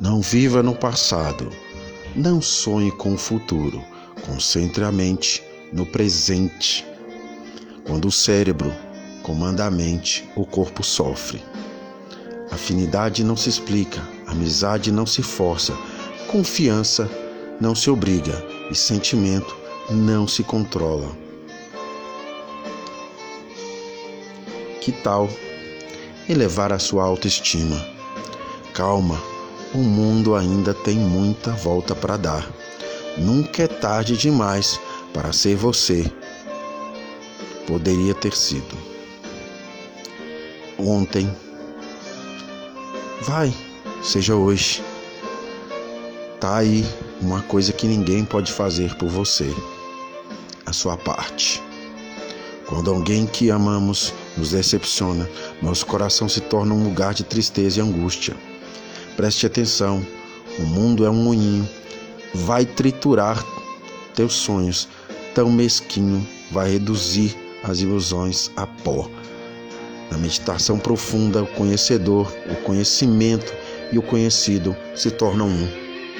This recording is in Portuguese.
Não viva no passado, não sonhe com o futuro, concentre a mente no presente. Quando o cérebro comanda a mente, o corpo sofre. Afinidade não se explica, amizade não se força, confiança não se obriga e sentimento não se controla. Que tal elevar a sua autoestima? Calma, o mundo ainda tem muita volta para dar. Nunca é tarde demais para ser você. Poderia ter sido. Ontem. Vai, seja hoje. Tá aí uma coisa que ninguém pode fazer por você. A sua parte. Quando alguém que amamos nos decepciona, nosso coração se torna um lugar de tristeza e angústia. Preste atenção: o mundo é um moinho, vai triturar teus sonhos, tão mesquinho, vai reduzir as ilusões a pó. Na meditação profunda, o conhecedor, o conhecimento e o conhecido se tornam um.